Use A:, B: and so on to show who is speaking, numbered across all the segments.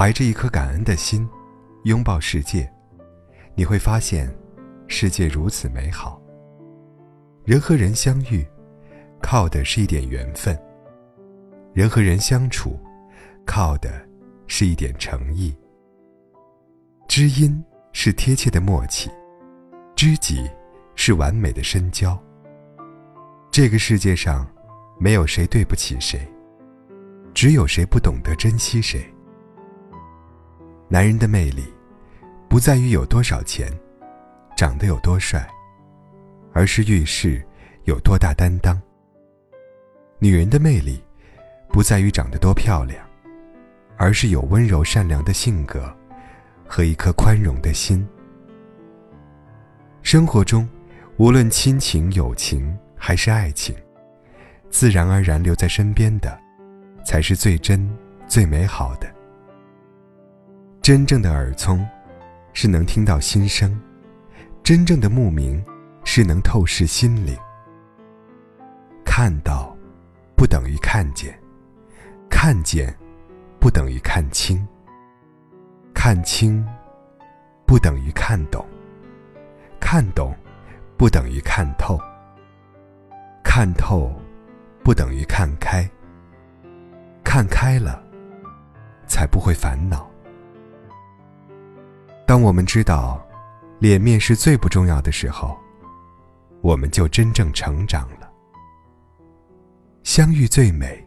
A: 怀着一颗感恩的心，拥抱世界，你会发现，世界如此美好。人和人相遇，靠的是一点缘分；人和人相处，靠的是一点诚意。知音是贴切的默契，知己是完美的深交。这个世界上，没有谁对不起谁，只有谁不懂得珍惜谁。男人的魅力，不在于有多少钱，长得有多帅，而是遇事有多大担当。女人的魅力，不在于长得多漂亮，而是有温柔善良的性格。和一颗宽容的心。生活中，无论亲情、友情还是爱情，自然而然留在身边的，才是最真、最美好的。真正的耳聪，是能听到心声；真正的目明，是能透视心灵。看到，不等于看见；看见，不等于看清。看清，不等于看懂；看懂，不等于看透；看透，不等于看开。看开了，才不会烦恼。当我们知道，脸面是最不重要的时候，我们就真正成长了。相遇最美，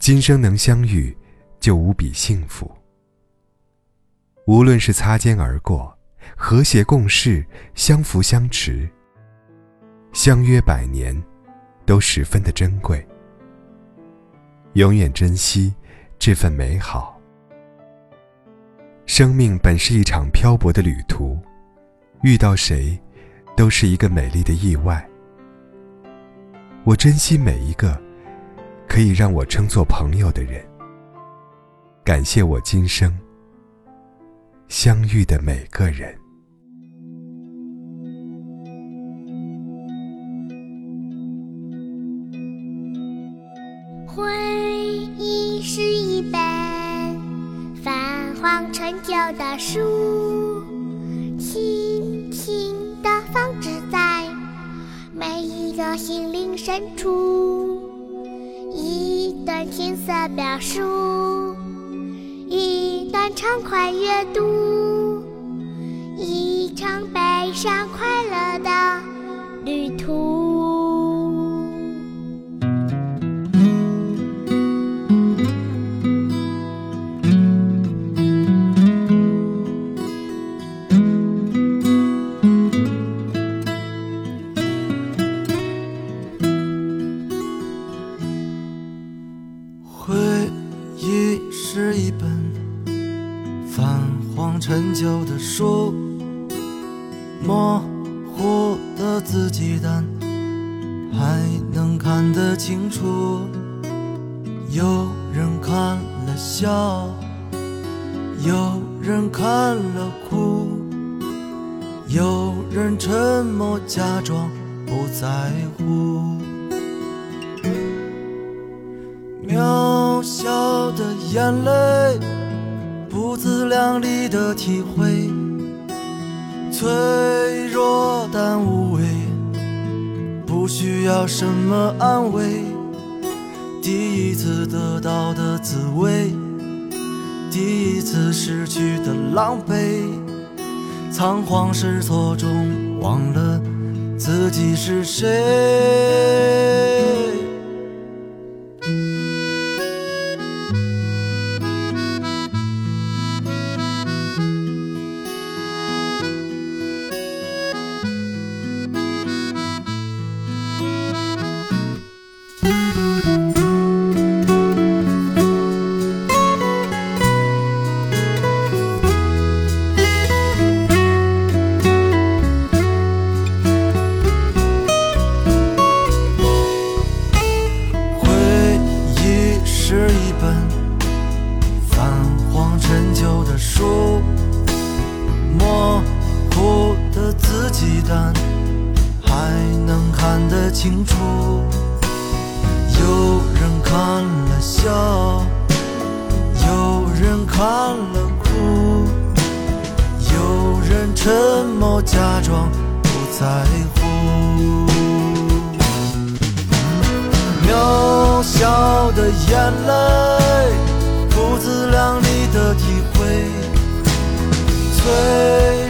A: 今生能相遇，就无比幸福。无论是擦肩而过、和谐共事、相扶相持、相约百年，都十分的珍贵。永远珍惜这份美好。生命本是一场漂泊的旅途，遇到谁，都是一个美丽的意外。我珍惜每一个可以让我称作朋友的人。感谢我今生。相遇的每个人。
B: 泛黄陈旧的书，轻轻地放置在每一个心灵深处，一段青涩表述。一段畅快阅读，一场悲伤快乐的旅途。
C: 忆是一本。泛黄陈旧的书，模糊的字迹，但还能看得清楚。有人看了笑，有人看了哭，有人沉默假装不在乎。渺小的眼泪。不自量力的体会，脆弱但无畏，不需要什么安慰。第一次得到的滋味，第一次失去的狼狈，仓皇失措中忘了自己是谁。清楚。有人看了笑有人看了哭有人沉默假装不在乎。渺小的眼泪不自量力的体会最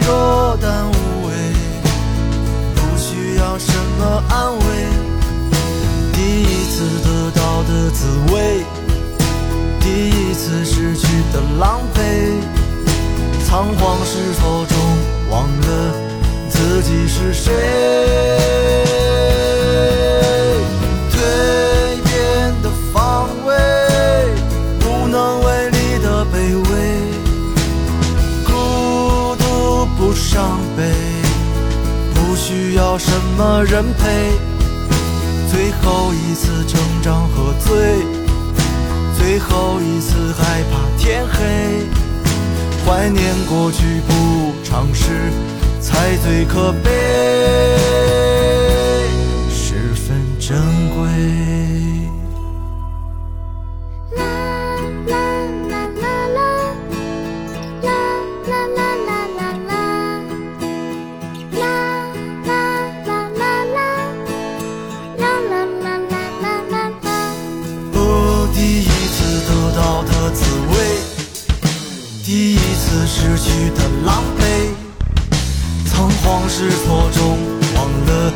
C: 滋味，第一次失去的狼狈，仓皇失措中忘了自己是谁。蜕变的防卫，无能为力的卑微，孤独不伤悲，不需要什么人陪。最后一次成长喝醉，最后一次害怕天黑，怀念过去不尝试，才最可悲，十分珍贵。第一次失去的狼狈，仓皇失措中忘了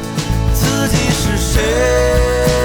C: 自己是谁。